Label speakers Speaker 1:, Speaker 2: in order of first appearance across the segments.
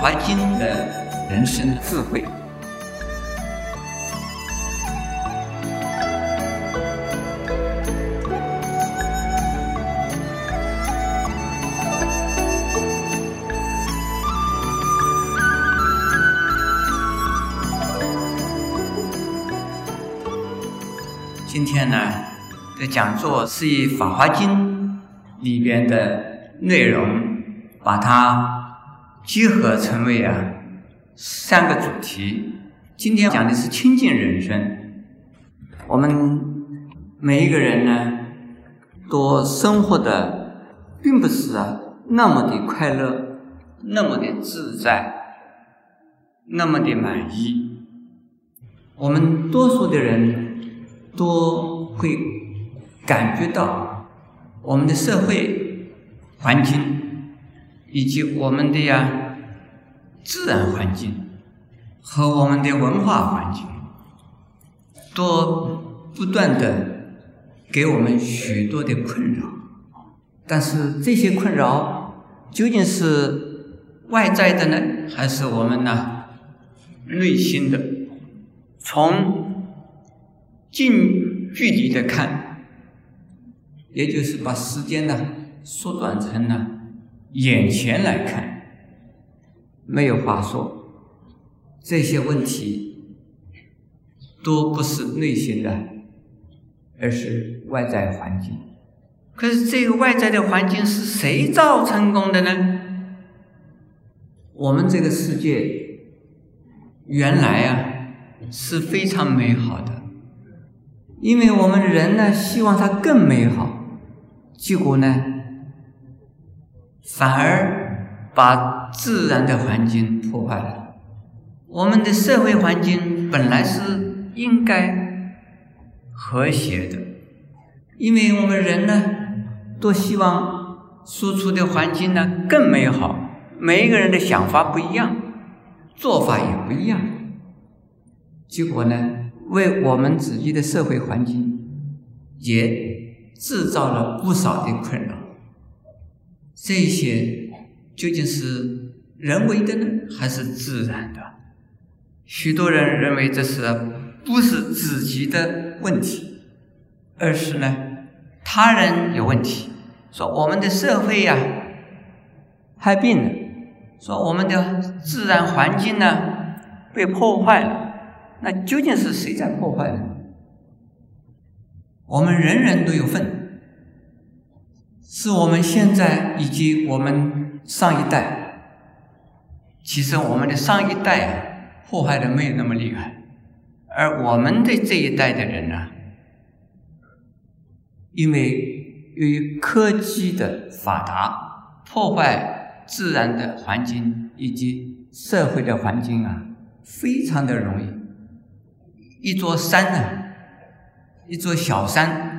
Speaker 1: 华经》的人生智慧。今天呢，的讲座是以《法华经》里边的内容，把它结合成为啊三个主题。今天讲的是清净人生。我们每一个人呢，都生活的并不是啊那么的快乐，那么的自在，那么的满意。我们多数的人。都会感觉到我们的社会环境以及我们的呀自然环境和我们的文化环境，都不断的给我们许多的困扰。但是这些困扰究竟是外在的呢，还是我们呢内心的？从近距离的看，也就是把时间呢缩短成了眼前来看，没有话说。这些问题都不是内心的，而是外在环境。可是这个外在的环境是谁造成功的呢？我们这个世界原来啊是非常美好的。因为我们人呢，希望它更美好，结果呢，反而把自然的环境破坏了。我们的社会环境本来是应该和谐的，因为我们人呢，都希望输出的环境呢更美好。每一个人的想法不一样，做法也不一样，结果呢？为我们自己的社会环境也制造了不少的困扰。这些究竟是人为的呢，还是自然的？许多人认为这是不是自己的问题，而是呢他人有问题。说我们的社会呀害病了，说我们的自然环境呢被破坏了。那究竟是谁在破坏呢？我们人人都有份，是我们现在以及我们上一代。其实我们的上一代啊，破坏的没有那么厉害，而我们的这一代的人呢，因为由于科技的发达，破坏自然的环境以及社会的环境啊，非常的容易。一座山呢，一座小山，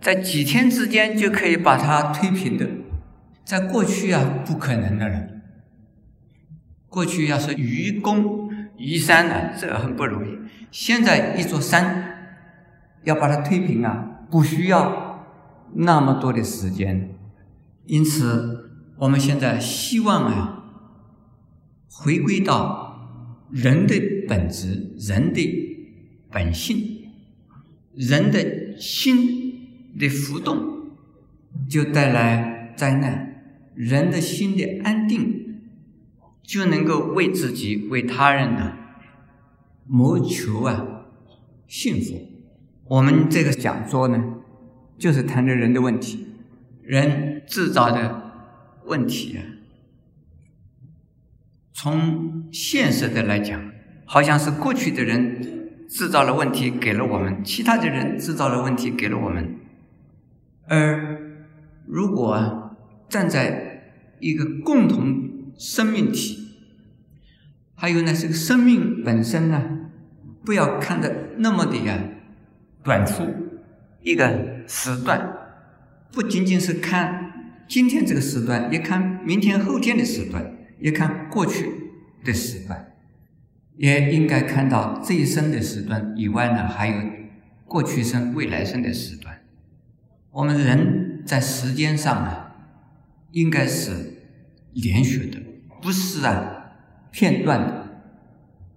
Speaker 1: 在几天之间就可以把它推平的，在过去啊，不可能的了。过去要是愚公移山呢，这很不容易。现在一座山要把它推平啊，不需要那么多的时间。因此，我们现在希望啊，回归到。人的本质，人的本性，人的心的浮动，就带来灾难；人的心的安定，就能够为自己、为他人呢谋求啊幸福。我们这个讲座呢，就是谈的人的问题，人制造的问题啊。从现实的来讲，好像是过去的人制造了问题给了我们，其他的人制造了问题给了我们。而如果站在一个共同生命体，还有呢，这个生命本身呢，不要看的那么的呀短促，一个时段，不仅仅是看今天这个时段，也看明天后天的时段。也看过去的时段，也应该看到这一生的时段以外呢，还有过去生、未来生的时段。我们人在时间上呢，应该是连续的，不是啊片段的，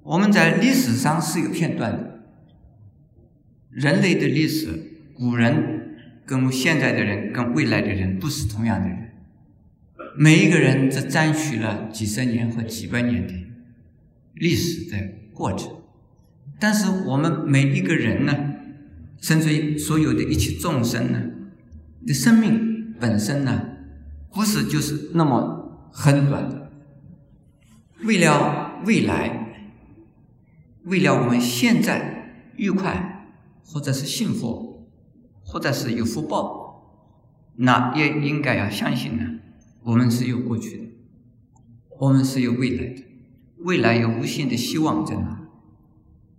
Speaker 1: 我们在历史上是有片段的。人类的历史，古人跟现在的人跟未来的人不是同样的人，每一个人只占据了几十年和几百年的历史的过程，但是我们每一个人呢，甚至于所有的一切众生呢，的生命本身呢，不是就是那么很短的，为了未来，为了我们现在愉快。或者是幸福，或者是有福报，那也应该要相信呢。我们是有过去的，我们是有未来的，未来有无限的希望在那。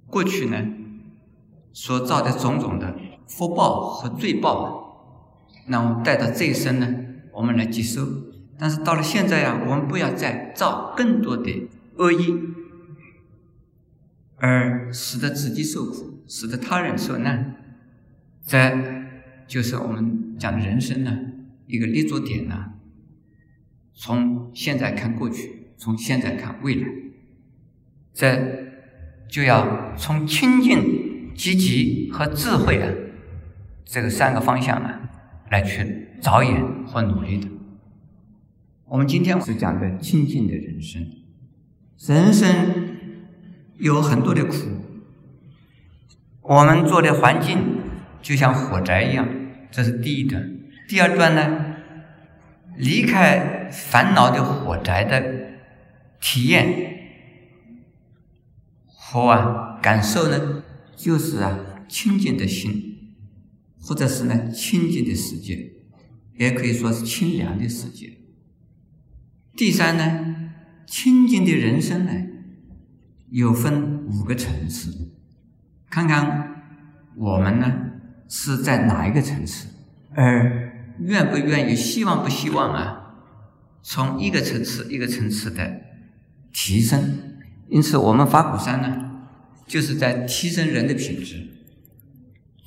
Speaker 1: 过去呢，所造的种种的福报和罪报，那我们带到这一生呢，我们来接受。但是到了现在呀，我们不要再造更多的恶意，而使得自己受苦。使得他人受难，这就是我们讲的人生呢一个立足点呢。从现在看过去，从现在看未来，这就要从清净、积极和智慧啊这个三个方向呢来去着眼和努力的。我们今天是讲的清净的人生，人生有很多的苦。我们做的环境就像火灾一样，这是第一段。第二段呢，离开烦恼的火灾的体验和啊感受呢，就是啊清净的心，或者是呢清净的世界，也可以说是清凉的世界。第三呢，清净的人生呢，有分五个层次。看看我们呢是在哪一个层次，而愿不愿意、希望不希望啊？从一个层次一个层次的提升。因此，我们法鼓山呢，就是在提升人的品质，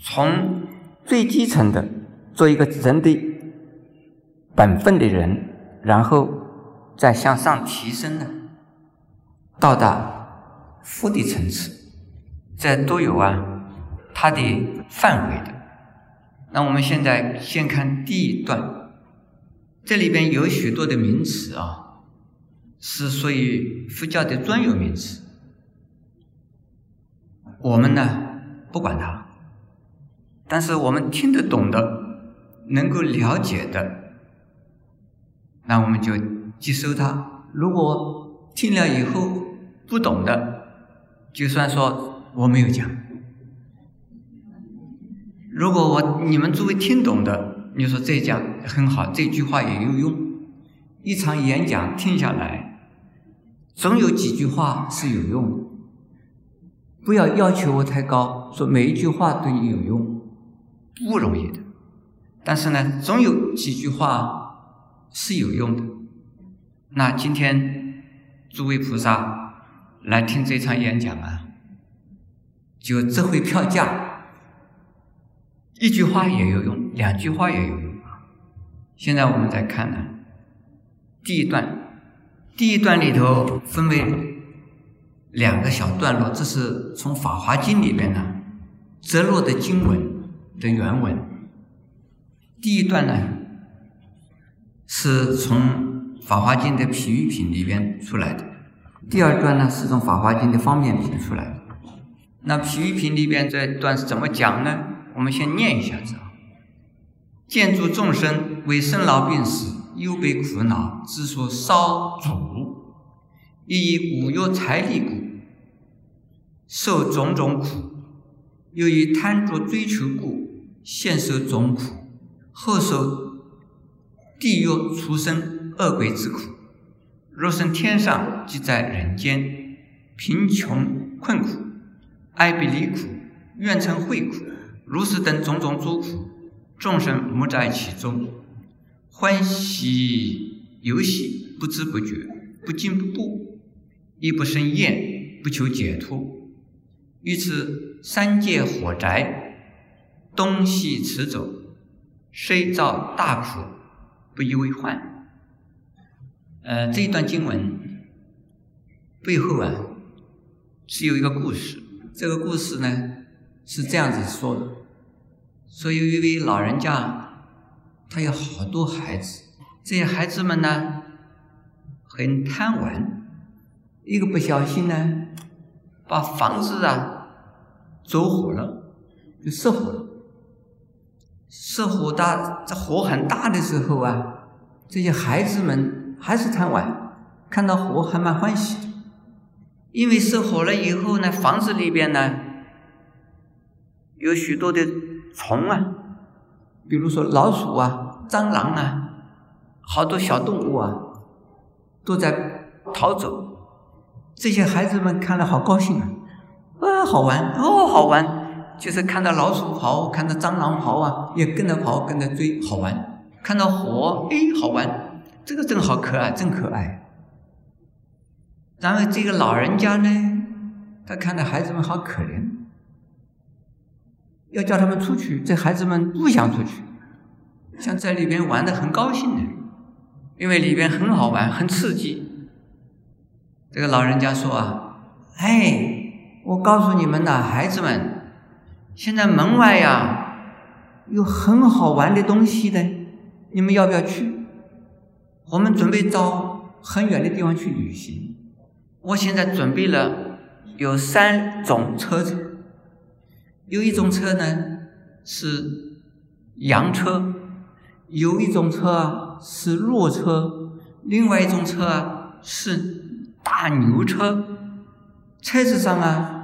Speaker 1: 从最基层的做一个人的本分的人，然后再向上提升呢，到达佛的层次。这都有啊，它的范围的。那我们现在先看第一段，这里边有许多的名词啊，是属于佛教的专有名词。我们呢不管它，但是我们听得懂的、能够了解的，那我们就接收它。如果听了以后不懂的，就算说。我没有讲。如果我你们作为听懂的，你说这讲很好，这句话也有用。一场演讲听下来，总有几句话是有用的。不要要求我太高，说每一句话对你有用，不容易的。但是呢，总有几句话是有用的。那今天诸位菩萨来听这场演讲啊。就值回票价，一句话也有用，两句话也有用啊。现在我们再看呢，第一段，第一段里头分为两个小段落，这是从《法华经》里边呢折落的经文的原文。第一段呢是从《法华经》的皮喻品里边出来的，第二段呢是从《法华经》的方便品出来的。那皮喻品里边这段是怎么讲呢？我们先念一下子啊。见诸众生为生老病死，忧悲苦恼，之所烧煮，亦以五欲财力故，受种种苦；又以贪着追求故，现受种苦，后受地狱、畜生、恶鬼之苦。若生天上，即在人间，贫穷困苦。哀悲离苦、怨憎会苦、如是等种种诸苦，众生莫在其中，欢喜游戏，不知不觉，不进不步，亦不生厌，不求解脱。于此三界火宅，东西驰走，虽遭大苦，不以为患。呃，这一段经文背后啊是有一个故事。这个故事呢是这样子说的：说有一位老人家，他有好多孩子，这些孩子们呢很贪玩，一个不小心呢把房子啊走火了，就失火了。失火大，这火很大的时候啊，这些孩子们还是贪玩，看到火还蛮欢喜。因为失火了以后呢，房子里边呢有许多的虫啊，比如说老鼠啊、蟑螂啊，好多小动物啊都在逃走。这些孩子们看了好高兴啊，啊，好玩哦，好玩，就是看到老鼠跑，看到蟑螂跑啊，也跟着跑，跟着追，好玩。看到火，哎，好玩，这个真好可爱，真可爱。然后这个老人家呢，他看到孩子们好可怜，要叫他们出去，这孩子们不想出去，想在里边玩的很高兴的，因为里边很好玩，很刺激。这个老人家说啊，哎，我告诉你们呐，孩子们，现在门外呀有很好玩的东西的，你们要不要去？我们准备到很远的地方去旅行。我现在准备了有三种车子，有一种车呢是洋车，有一种车啊是骆车，另外一种车啊是大牛车。车子上啊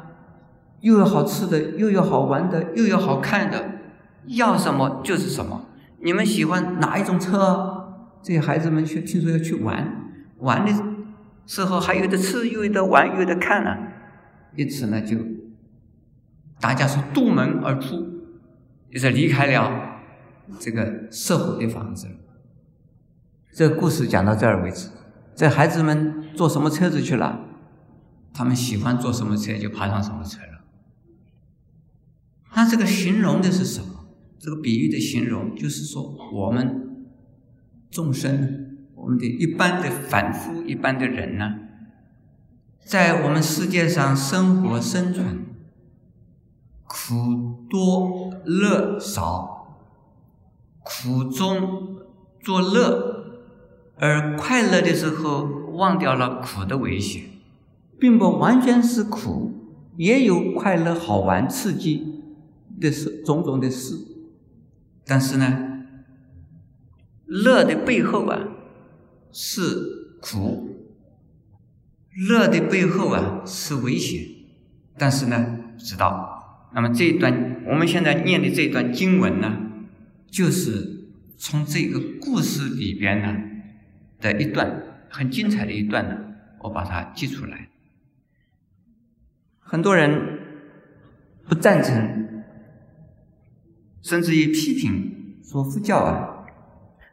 Speaker 1: 又有好吃的，又有好玩的，又有好看的，要什么就是什么。你们喜欢哪一种车？这些孩子们去听说要去玩，玩的。时候还有的吃，有的玩，有的看呢。因此呢，就大家是渡门而出，就是离开了这个社会的房子。这故事讲到这儿为止。这孩子们坐什么车子去了？他们喜欢坐什么车就爬上什么车。他这个形容的是什么？这个比喻的形容就是说，我们众生。我们的一般的凡夫、一般的人呢，在我们世界上生活生存，苦多乐少，苦中作乐，而快乐的时候忘掉了苦的危险，并不完全是苦，也有快乐、好玩、刺激的事，种种的事。但是呢，乐的背后啊。是苦，乐的背后啊是危险，但是呢，知道。那么这一段我们现在念的这一段经文呢，就是从这个故事里边呢的一段很精彩的一段呢，我把它记出来。很多人不赞成，甚至于批评说佛教啊，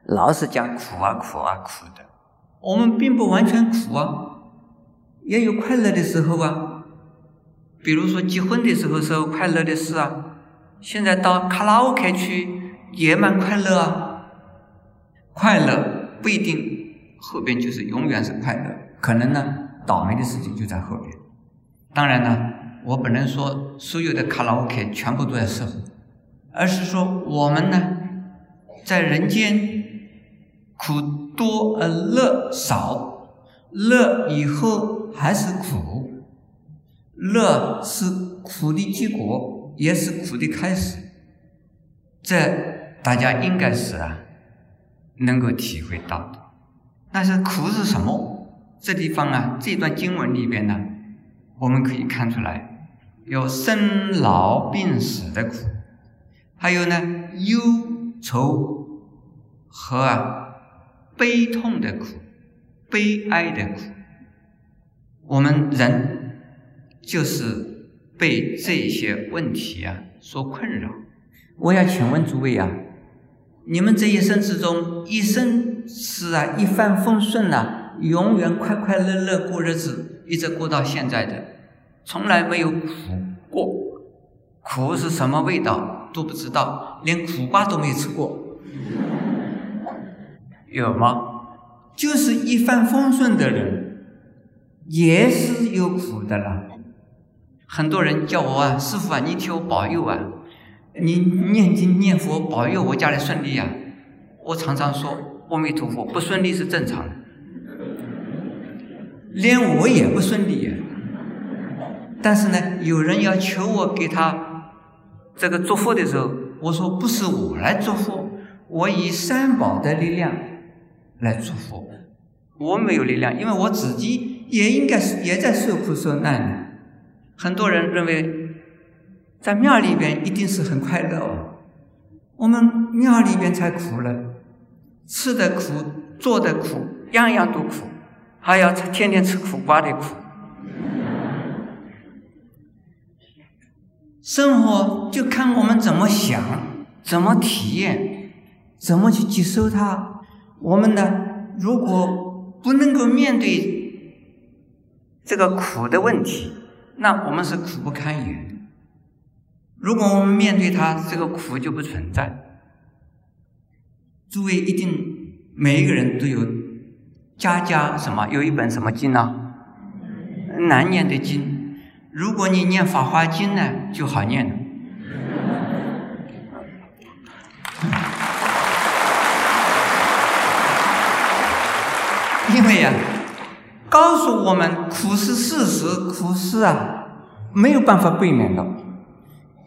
Speaker 1: 老是讲苦啊苦啊苦的。我们并不完全苦啊，也有快乐的时候啊。比如说结婚的时候，是快乐的事啊。现在到卡拉 OK 去也蛮快乐啊。快乐不一定后边就是永远是快乐，可能呢倒霉的事情就在后边。当然呢，我不能说所有的卡拉 OK 全部都在适合，而是说我们呢在人间苦。多而乐少，乐以后还是苦，乐是苦的结果，也是苦的开始。这大家应该是啊，能够体会到的。但是苦是什么？这地方啊，这段经文里边呢，我们可以看出来，有生老病死的苦，还有呢忧愁和啊。悲痛的苦，悲哀的苦，我们人就是被这些问题啊所困扰。我要请问诸位啊，你们这一生之中，一生是啊一帆风顺呐，永远快快乐乐过日子，一直过到现在的，从来没有苦过。苦是什么味道都不知道，连苦瓜都没吃过。有吗？就是一帆风顺的人，也是有苦的啦。很多人叫我啊，师傅啊，你替我保佑啊，你念经念佛保佑我家里顺利啊。我常常说，阿弥陀佛，不顺利是正常的，连我也不顺利。但是呢，有人要求我给他这个祝福的时候，我说不是我来祝福，我以三宝的力量来祝福。我没有力量，因为我自己也应该是也在受苦受难。很多人认为，在庙里边一定是很快乐哦。我们庙里边才苦了，吃的苦，做的苦，样样都苦，还要天天吃苦瓜的苦。生活就看我们怎么想，怎么体验，怎么去接受它。我们呢，如果不能够面对这个苦的问题。那我们是苦不堪言。如果我们面对它，这个苦就不存在。诸位一定每一个人都有家家什么有一本什么经呢？难念的经。如果你念《法华经》呢，就好念了。因为呀。告诉我们，苦是事实，苦是啊，没有办法避免的。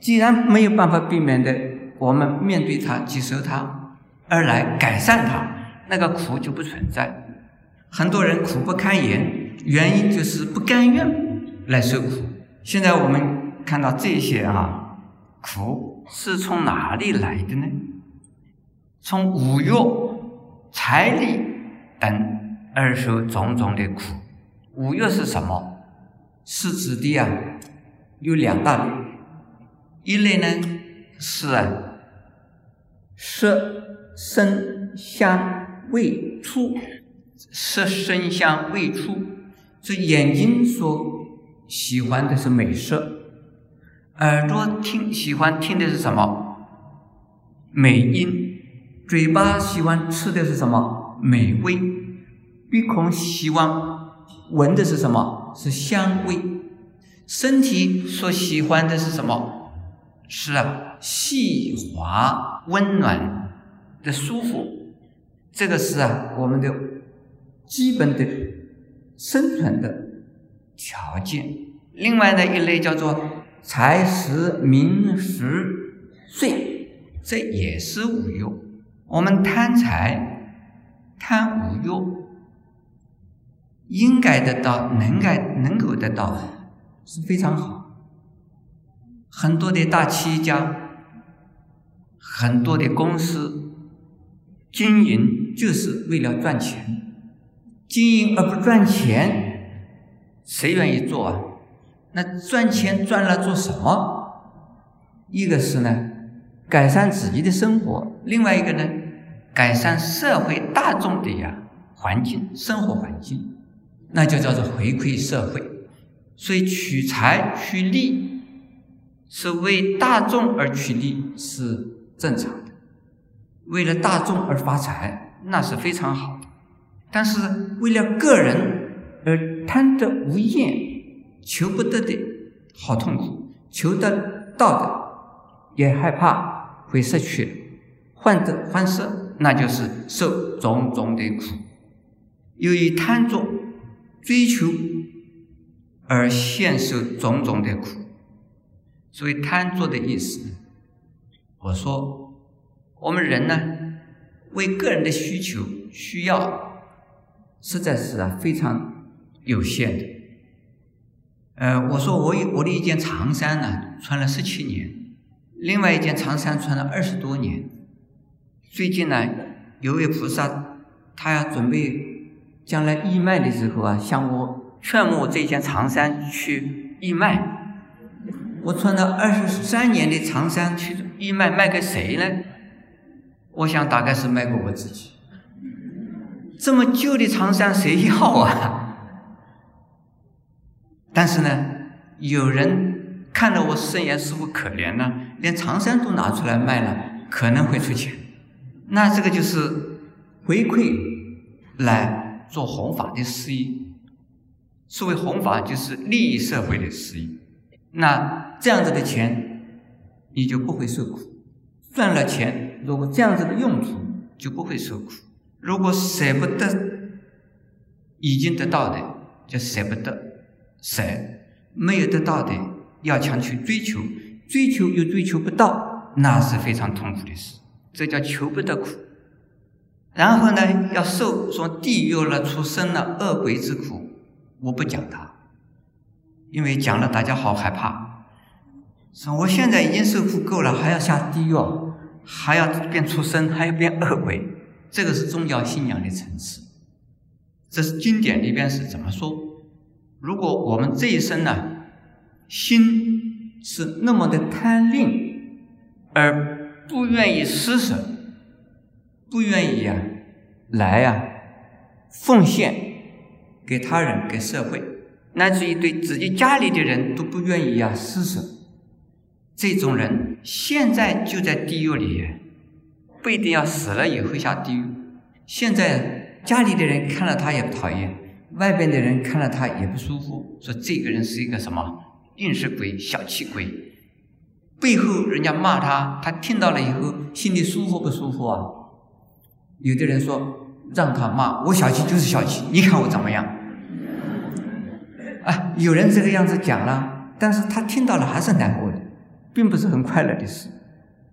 Speaker 1: 既然没有办法避免的，我们面对它，接受它，而来改善它，那个苦就不存在。很多人苦不堪言，原因就是不甘愿来受苦。现在我们看到这些啊，苦是从哪里来的呢？从五欲、财力等。而受种种的苦，五欲是什么？是指的啊，有两大类，一类呢是啊，色、声、香、味、触，色、声、香、味、触，这眼睛所喜欢的是美色，耳朵听喜欢听的是什么？美音，嘴巴喜欢吃的是什么？美味。鼻孔喜欢闻的是什么？是香味。身体所喜欢的是什么？是啊，细滑、温暖的舒服。这个是啊，我们的基本的生存的条件。另外的一类叫做财、食、名、食、睡，这也是五欲。我们贪财、贪五欲。应该得到，能该能够得到，是非常好。很多的大企业家，很多的公司经营就是为了赚钱，经营而不赚钱，谁愿意做啊？那赚钱赚了做什么？一个是呢，改善自己的生活；另外一个呢，改善社会大众的呀环境，生活环境。那就叫做回馈社会，所以取财取利是为大众而取利是正常的，为了大众而发财那是非常好的，但是为了个人而贪得无厌、求不得的好痛苦，求得到的也害怕会失去，患得患失，那就是受种种的苦，由于贪着。追求而现受种种的苦，所以贪着的意思。我说，我们人呢，为个人的需求需要，实在是啊非常有限的。呃，我说我有我的一件长衫呢，穿了十七年，另外一件长衫穿了二十多年。最近呢，有位菩萨，他要准备。将来义卖的时候啊，向我劝我这件长衫去义卖。我穿了二十三年的长衫去义卖，卖给谁呢？我想大概是卖给我自己。这么旧的长衫谁要啊？但是呢，有人看到我圣严师傅可怜呢，连长衫都拿出来卖了，可能会出钱。那这个就是回馈来。做弘法的事业，所谓弘法就是利益社会的事业。那这样子的钱，你就不会受苦；赚了钱，如果这样子的用途，就不会受苦。如果舍不得已经得到的，就舍不得舍；没有得到的，要强去追求，追求又追求不到，那是非常痛苦的事。这叫求不得苦。然后呢，要受说地狱了、出生了、恶鬼之苦，我不讲它，因为讲了大家好害怕。说我现在已经受苦够了，还要下地狱，还要变出生，还要变恶鬼，这个是宗教信仰的层次。这是经典里边是怎么说？如果我们这一生呢，心是那么的贪吝，而不愿意施舍，不愿意啊，来啊，奉献给他人、给社会，乃至于对自己家里的人都不愿意啊施舍，这种人现在就在地狱里，不一定要死了也会下地狱。现在。家里的人看了他也讨厌，外边的人看了他也不舒服，说这个人是一个什么硬是鬼、小气鬼。背后人家骂他，他听到了以后心里舒服不舒服啊？有的人说让他骂，我小气就是小气，你看我怎么样？啊，有人这个样子讲了，但是他听到了还是难过的，并不是很快乐的事。